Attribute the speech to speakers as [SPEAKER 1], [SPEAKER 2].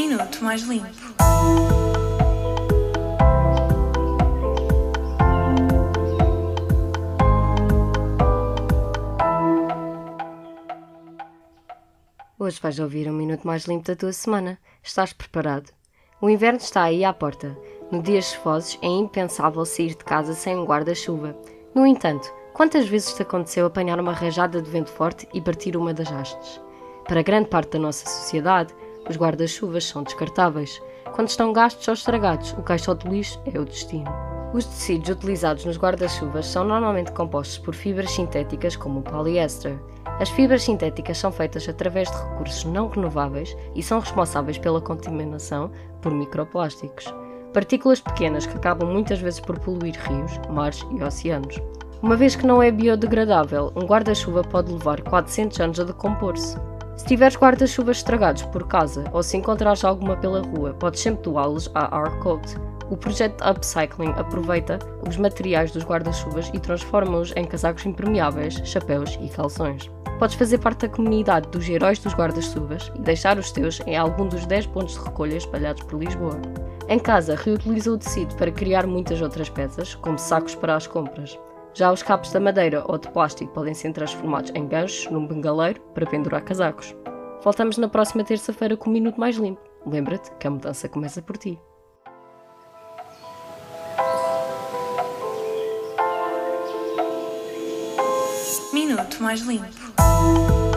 [SPEAKER 1] Minuto Mais Limpo.
[SPEAKER 2] Hoje vais ouvir um minuto mais limpo da tua semana. Estás preparado? O inverno está aí à porta. No dias chuvosos é impensável sair de casa sem um guarda-chuva. No entanto, quantas vezes te aconteceu apanhar uma rajada de vento forte e partir uma das hastes? Para grande parte da nossa sociedade, os guarda-chuvas são descartáveis. Quando estão gastos ou estragados, o caixote de lixo é o destino. Os tecidos utilizados nos guarda-chuvas são normalmente compostos por fibras sintéticas como o poliéster. As fibras sintéticas são feitas através de recursos não renováveis e são responsáveis pela contaminação por microplásticos, partículas pequenas que acabam muitas vezes por poluir rios, mares e oceanos. Uma vez que não é biodegradável, um guarda-chuva pode levar 400 anos a decompor-se. Se tiveres guarda-chuvas estragados por casa ou se encontrares alguma pela rua, podes sempre doá-los à Arcoat. O projeto upcycling aproveita os materiais dos guarda-chuvas e transforma-os em casacos impermeáveis, chapéus e calções. Podes fazer parte da comunidade dos heróis dos guarda-chuvas e deixar os teus em algum dos 10 pontos de recolha espalhados por Lisboa. Em casa, reutiliza o tecido para criar muitas outras peças, como sacos para as compras. Já os cabos da madeira ou de plástico podem ser transformados em ganchos num bengaleiro para pendurar casacos. Voltamos na próxima terça-feira com um minuto mais limpo. Lembra-te que a mudança começa por ti.
[SPEAKER 1] Minuto Mais Limpo.